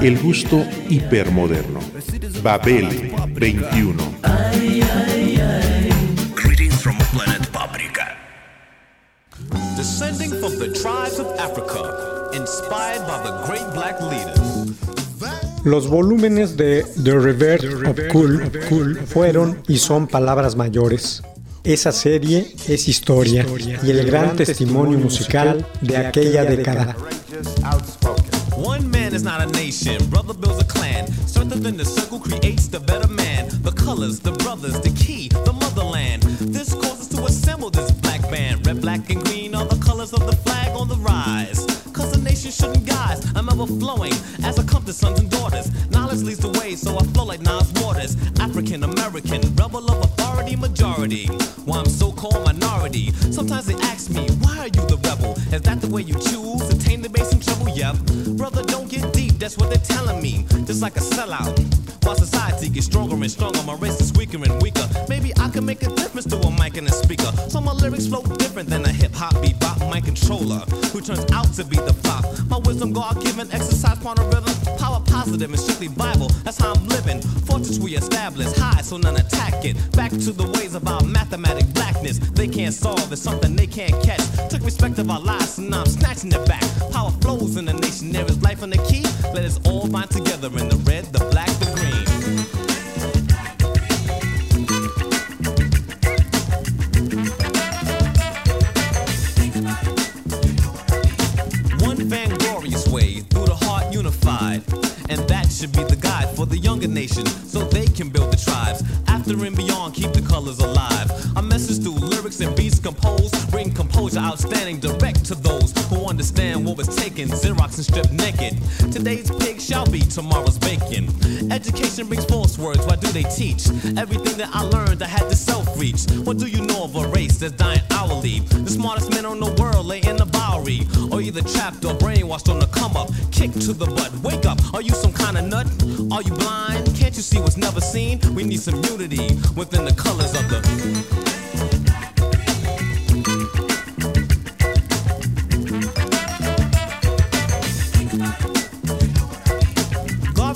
El gusto hipermoderno. Babel 21. Greetings from planet Paprika. Descending from the tribes of Africa, inspired by the great black leaders. Los volúmenes de The Reverse of Cool, Cool fueron y son palabras mayores. Esa serie es historia y el gran testimonio musical de aquella década. One man is not a nation, brother builds a clan. Strengthen the circle creates the better man. The colors, the brothers, the key, the motherland. This causes to assemble this black band. Red, black, and green are the colors of the flag on the rise. Cause the nation shouldn't guise. I'm ever flowing as I come to sons and daughters. Knowledge leads the way, so I flow like Niles waters. African American, rebel of authority majority. Why I'm so called minority. Sometimes they ask me, why are you the rebel? Is that the way you choose to tame the bass and treble? Yep. Brother, don't get deep, that's what they're telling me. Just like a sellout. While society gets stronger and stronger, my race is weaker and weaker. Maybe I can make a difference to a mic and a speaker. So my lyrics flow different than a hip hop bebop mic controller who turns out to be the flop. My wisdom, God given, exercise, part of rhythm, power positive and strictly Bible. That's how I'm living. Fortress we establish high, so none attack it. Back to the ways of our mathematic blackness. They can't solve, it's something they can't catch. Took respect of our lives, and I'm snatching it back. Power flows in the nation, there is life on the key. Let us all bind together in the red, the black, the green. Younger nation so they can build the tribes. After and beyond, keep the colors alive. A message through lyrics and beats composed. Bring composure outstanding direct to those who understand what was taken. Xerox and stripped naked. Today's pig shall be tomorrow's bacon. Education brings false words. Why do they teach? Everything that I learned, I had to self reach. What do you know of a race that's dying hourly? The smartest men on the world lay in the Bowery. Or either trapped or brainwashed on the come up. Kick to the butt. Wake up. Are you some kind of nut? See what's never seen? We need some unity within the colors of the.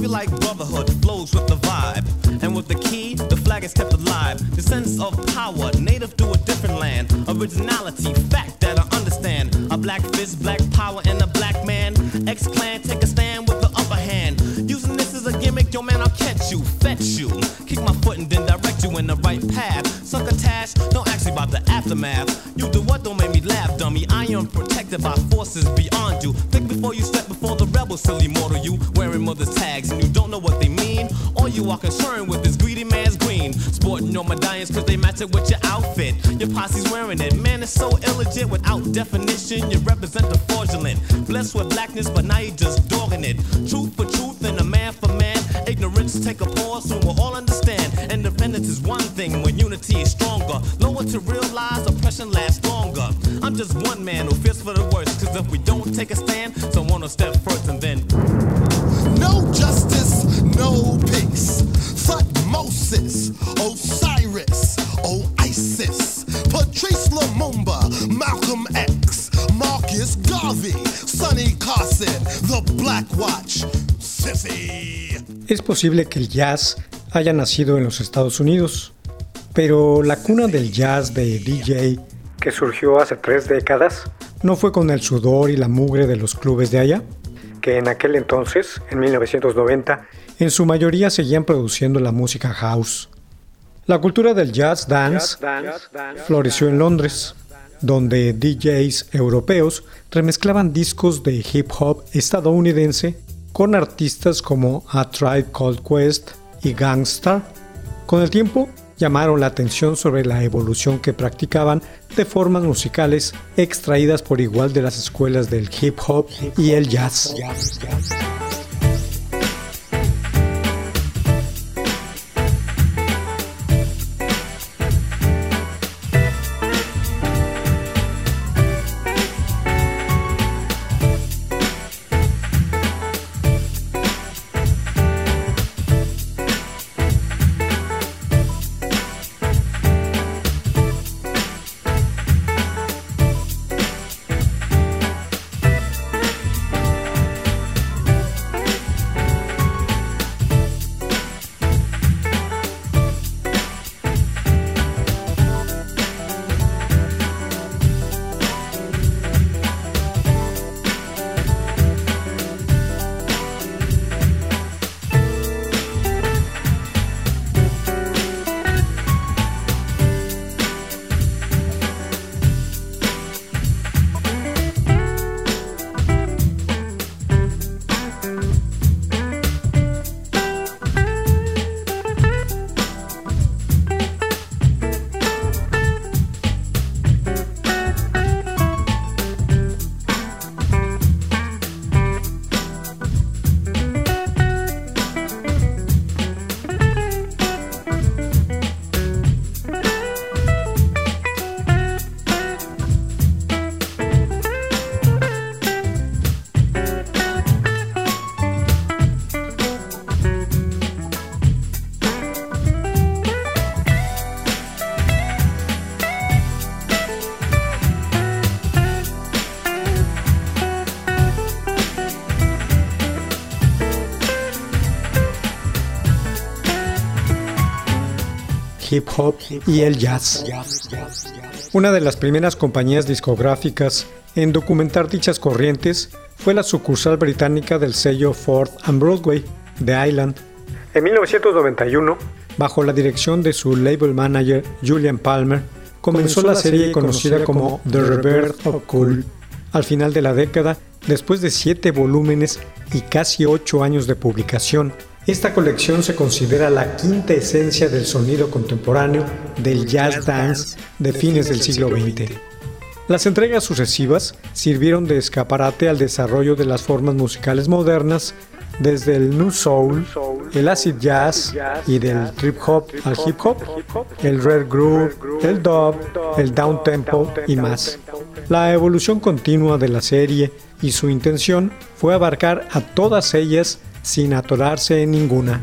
Like brotherhood flows with the vibe. And with the key, the flag is kept alive. The sense of power, native to a different land. Originality, fact that I understand. A black fist, black power, and a You do what, don't make me laugh, dummy. I am protected by forces beyond you. Think before you step before the rebel, silly mortal. You wearing mother's tags and you don't know what they mean. All you are concerned with is greedy man's green. Sporting your medallions cause they match it with your outfit. Your posse's wearing it. Man, it's so illegit without definition. You represent the fraudulent. Blessed with blackness, but now you just dogging it. Truth for truth and a man for man. Ignorance take a pause when we'll all understand. Independence is one thing when unity is stronger. Lower to realize oppression lasts longer. I'm just one man who fears for the worst. Cause if we don't take a stand, someone will step first and then. No justice, no peace. Thutmosis, Osiris, Oasis, Patrice Lumumba, Malcolm X, Marcus Garvey, Sonny Carson, The Black Watch, Sissy. Es posible que el jazz haya nacido en los Estados Unidos, pero la cuna del jazz de DJ, que surgió hace tres décadas, no fue con el sudor y la mugre de los clubes de allá, que en aquel entonces, en 1990, en su mayoría seguían produciendo la música house. La cultura del jazz dance floreció en Londres, donde DJs europeos remezclaban discos de hip hop estadounidense con artistas como A Tribe Called Quest y Gangstar. Con el tiempo, llamaron la atención sobre la evolución que practicaban de formas musicales extraídas por igual de las escuelas del hip hop y el jazz. Hip hop y el jazz. Una de las primeras compañías discográficas en documentar dichas corrientes fue la sucursal británica del sello Ford and Broadway, The Island. En 1991, bajo la dirección de su label manager Julian Palmer, comenzó, la serie conocida como The Rebirth of Cool. Al final de la década, después de siete volúmenes y casi ocho años de publicación, esta colección se considera la quinta esencia del sonido contemporáneo del jazz dance de fines del siglo XX. Las entregas sucesivas sirvieron de escaparate al desarrollo de las formas musicales modernas desde el New Soul, el Acid Jazz y del Trip Hop al Hip Hop, el Red Groove, el Dub, el Down Tempo y más. La evolución continua de la serie y su intención fue abarcar a todas ellas sin atorarse en ninguna.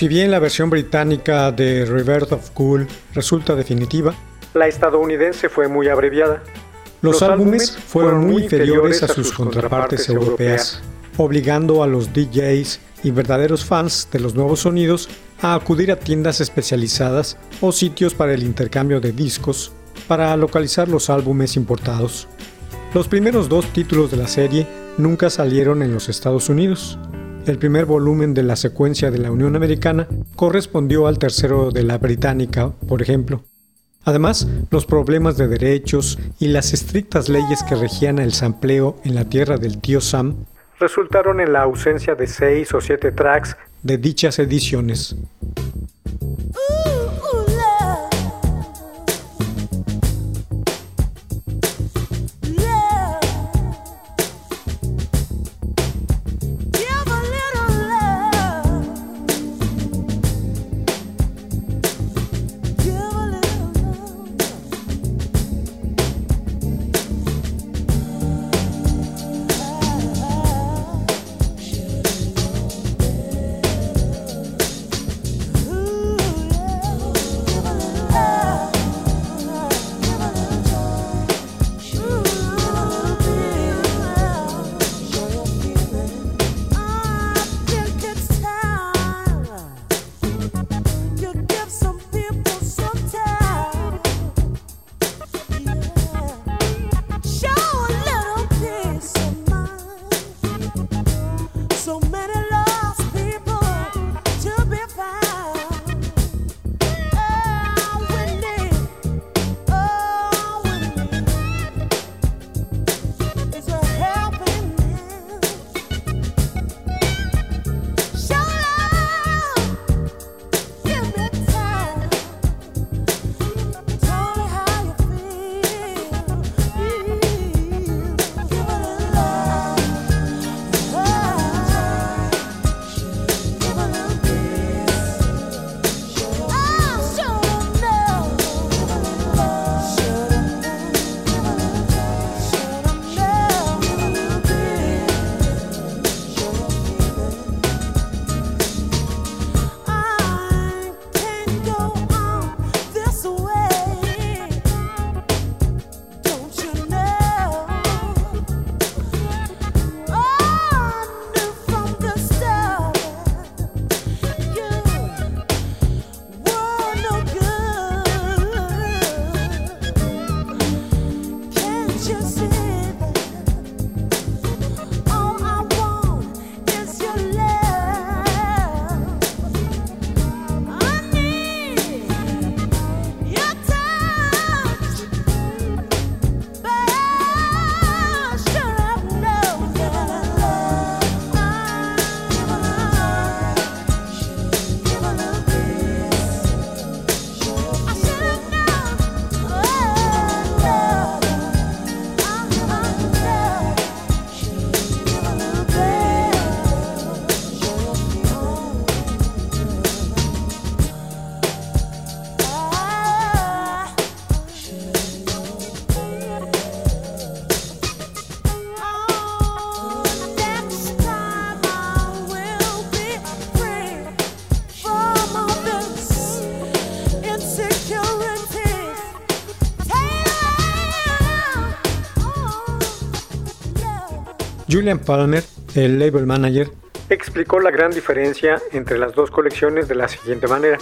Si bien la versión británica de Rebirth of Cool resulta definitiva, la estadounidense fue muy abreviada. Los, álbumes fueron muy inferiores a sus contrapartes europeas, obligando a los DJs y verdaderos fans de los nuevos sonidos a acudir a tiendas especializadas o sitios para el intercambio de discos para localizar los álbumes importados. Los primeros dos títulos de la serie nunca salieron en los Estados Unidos, el primer volumen de la secuencia de la Unión Americana correspondió al tercero de la Británica, por ejemplo. Además, los problemas de derechos y las estrictas leyes que regían el sampleo en la tierra del tío Sam resultaron en la ausencia de seis o siete tracks de dichas ediciones. Julian Palmer, el label manager, explicó la gran diferencia entre las dos colecciones de la siguiente manera.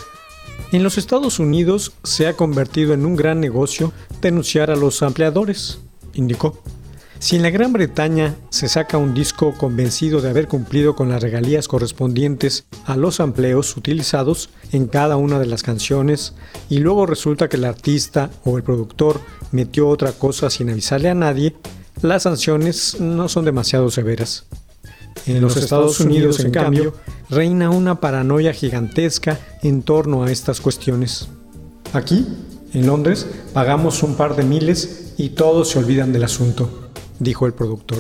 En los Estados Unidos se ha convertido en un gran negocio denunciar a los ampliadores, indicó. Si en la Gran Bretaña se saca un disco convencido de haber cumplido con las regalías correspondientes a los amplios utilizados en cada una de las canciones y luego resulta que el artista o el productor metió otra cosa sin avisarle a nadie, las sanciones no son demasiado severas. En los Estados Unidos, en cambio, reina una paranoia gigantesca en torno a estas cuestiones. Aquí, en Londres, pagamos un par de miles y todos se olvidan del asunto dijo el productor.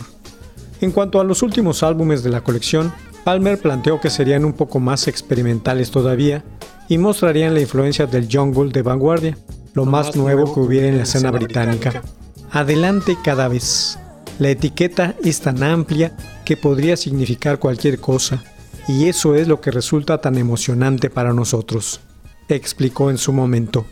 En cuanto a los últimos álbumes de la colección, Palmer planteó que serían un poco más experimentales todavía y mostrarían la influencia del jungle de vanguardia, lo más nuevo que hubiera en la escena británica. Adelante cada vez. La etiqueta es tan amplia que podría significar cualquier cosa, y eso es lo que resulta tan emocionante para nosotros, explicó en su momento.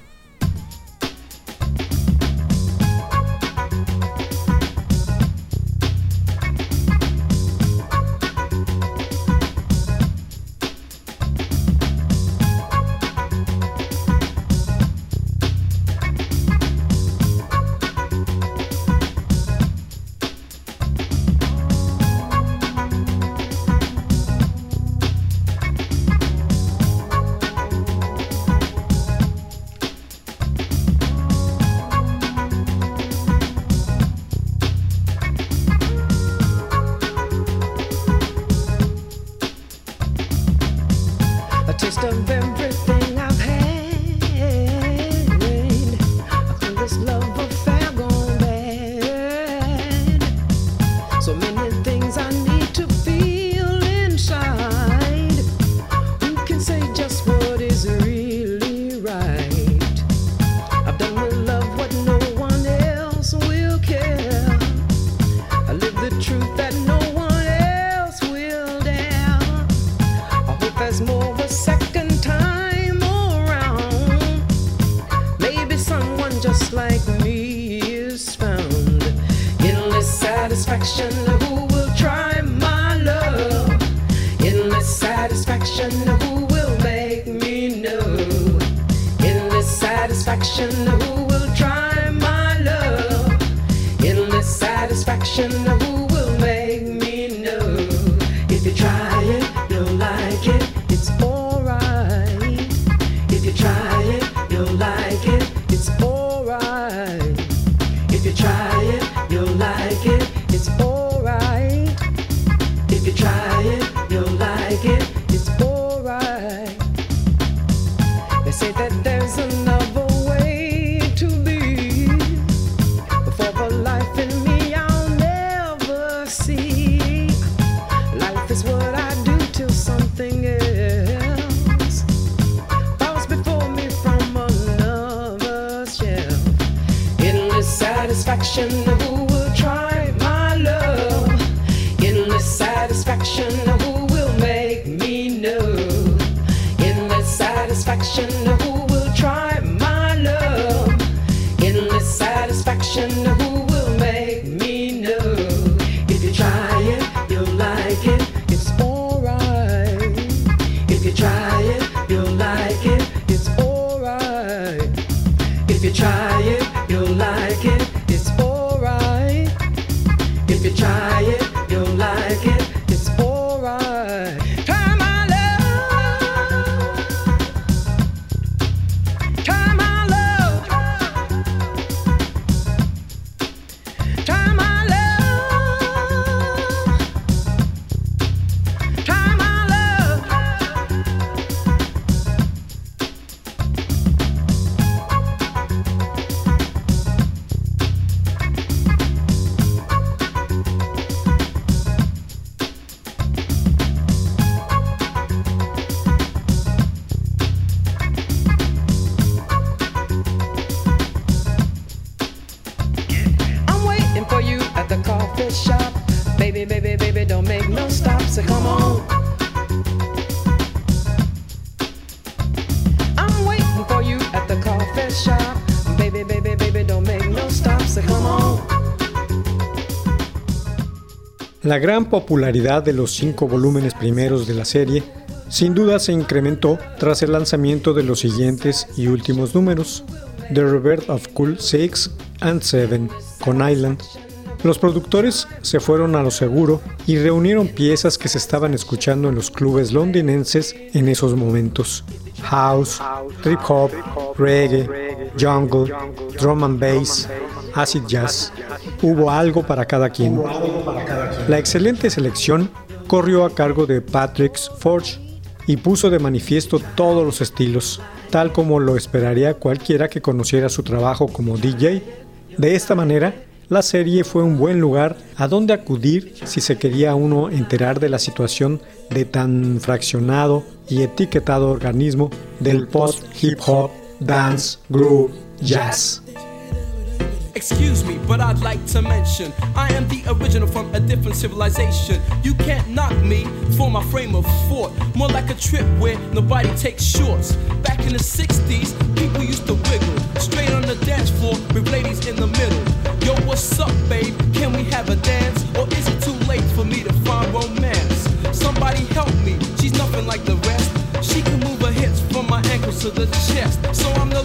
just a memory. action. Shanahu. La gran popularidad de los cinco volúmenes primeros de la serie sin duda se incrementó tras el lanzamiento de los siguientes y últimos números, The Rebirth of Cool 6 and 7, con Island. Los productores se fueron a lo seguro y reunieron piezas que se estaban escuchando en los clubes londinenses en esos momentos. House, trip hop, reggae, jungle, drum and bass, acid jazz. Hubo algo para cada quien. La excelente selección corrió a cargo de Patrick Forge y puso de manifiesto todos los estilos, tal como lo esperaría cualquiera que conociera su trabajo como DJ. De esta manera, la serie fue un buen lugar a donde acudir si se quería uno enterar de la situación de tan fraccionado y etiquetado organismo del post hip hop, dance, groove, jazz. Excuse me, but I'd like to mention I am the original from a different civilization. You can't knock me for my frame of thought. More like a trip where nobody takes shorts. Back in the 60s, people used to wiggle straight on the dance floor with ladies in the middle. Yo, what's up, babe? Can we have a dance? Or is it too late for me to find romance? Somebody help me, she's nothing like the rest. She can move her hips from my ankles to the chest. So I'm the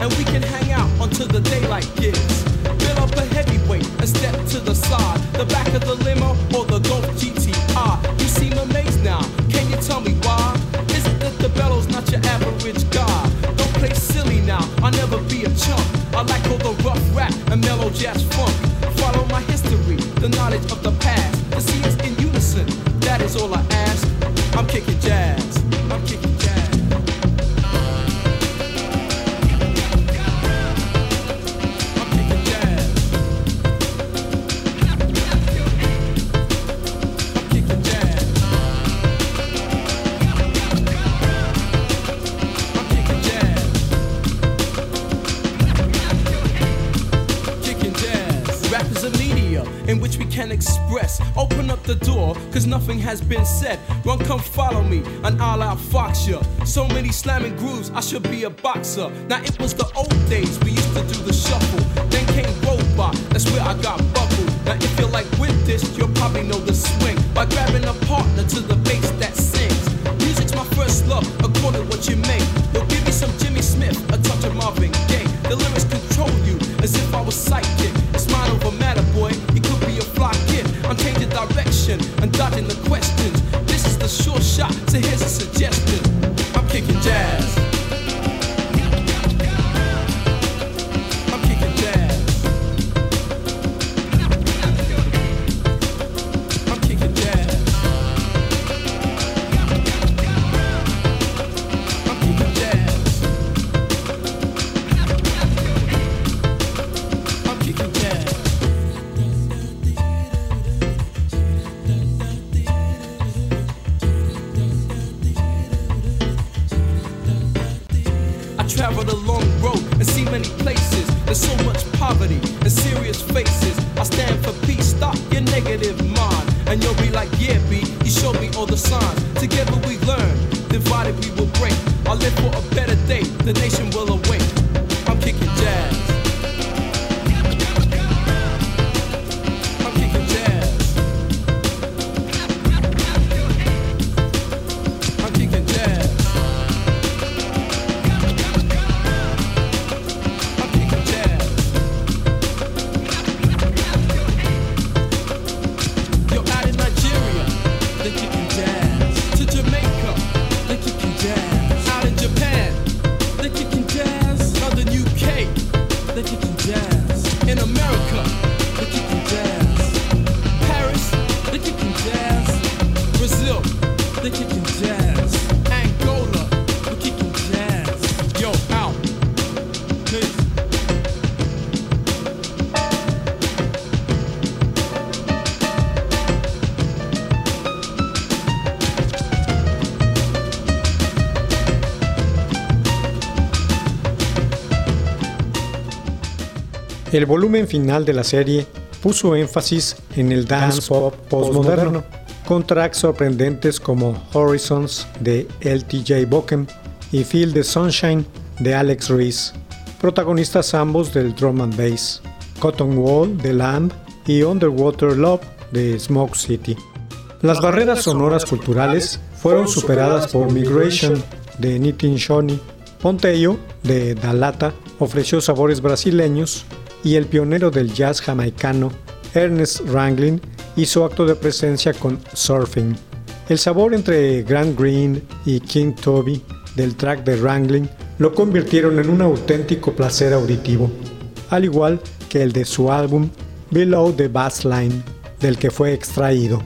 and we can hang out until the daylight gives. Fill up a heavyweight and step to the side. The back of the limo or the Golf GTR. You seem amazed now. Can you tell me why? Is it that the bellow's not your average guy? Don't play silly now. I'll never be a chump. I like all the rough rap and mellow jazz funk. Follow my history, the knowledge of the cause nothing has been said. Run, come follow me, an I'll fox ya. So many slamming grooves, I should be a boxer. Now it was the old days, we used to do the shuffle. Then came robot, that's where I got buckled. Now if you're like with this, you'll probably know the swing. By grabbing a partner to the bass that sings. Music's my first love, according to what you make. You'll give me some Jimmy Smith, a touch of Marvin Gaye. The lyrics control you, as if I was psychic. Dodging the questions. This is the sure shot, so here's a suggestion. Traveled a long road and see many places. There's so much poverty and serious faces. I stand for peace, stop your negative mind. And you'll be like, yeah, B, you showed me all the signs. Together we learn, divided we will break. I live for a better day, the nation will awake. America. Paris, look you can. Brazil, look you can. El volumen final de la serie puso énfasis en el dance pop postmoderno, con tracks sorprendentes como Horizons de LTJ Bokem y Feel the Sunshine de Alex Ruiz, protagonistas ambos del drum and bass, Cotton Wall de Lamb y Underwater Love de Smoke City. Las barreras sonoras culturales fueron superadas por Migration de Nitin Shoni, Ponteio de Dalata ofreció sabores brasileños y el pionero del jazz jamaicano Ernest Ranglin hizo acto de presencia con Surfing. El sabor entre Grant Green y King Toby del track de Wrangling lo convirtieron en un auténtico placer auditivo, al igual que el de su álbum Below the Bassline, del que fue extraído.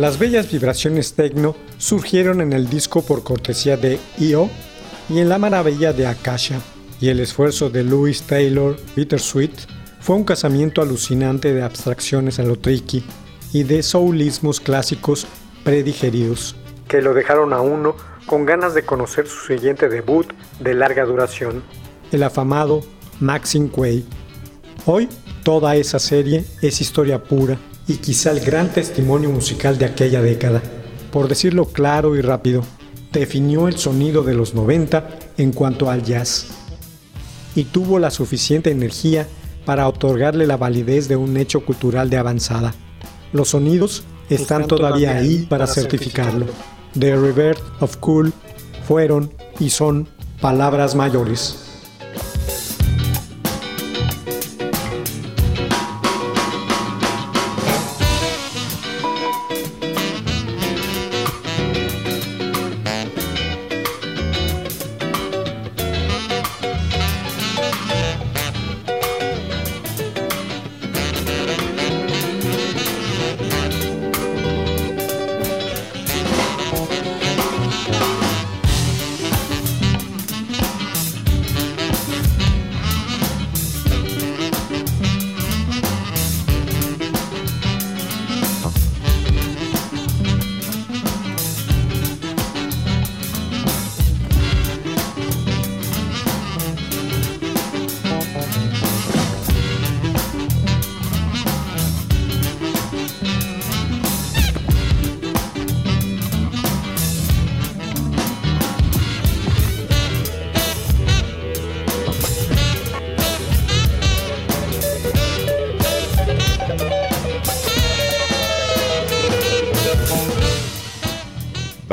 Las bellas vibraciones techno surgieron en el disco por cortesía de IO y en la maravilla de Akasha, y el esfuerzo de Louis Taylor, Bittersweet, fue un casamiento alucinante de abstracciones a lo tricky y de soulismos clásicos predigeridos, que lo dejaron a uno con ganas de conocer su siguiente debut de larga duración, el afamado Maxine Quay. Hoy, toda esa serie es historia pura y quizá el gran testimonio musical de aquella década. Por decirlo claro y rápido, definió el sonido de los 90 en cuanto al jazz y tuvo la suficiente energía para otorgarle la validez de un hecho cultural de avanzada. Los sonidos están, todavía ahí para certificarlo. The Revert of Cool fueron y son palabras mayores.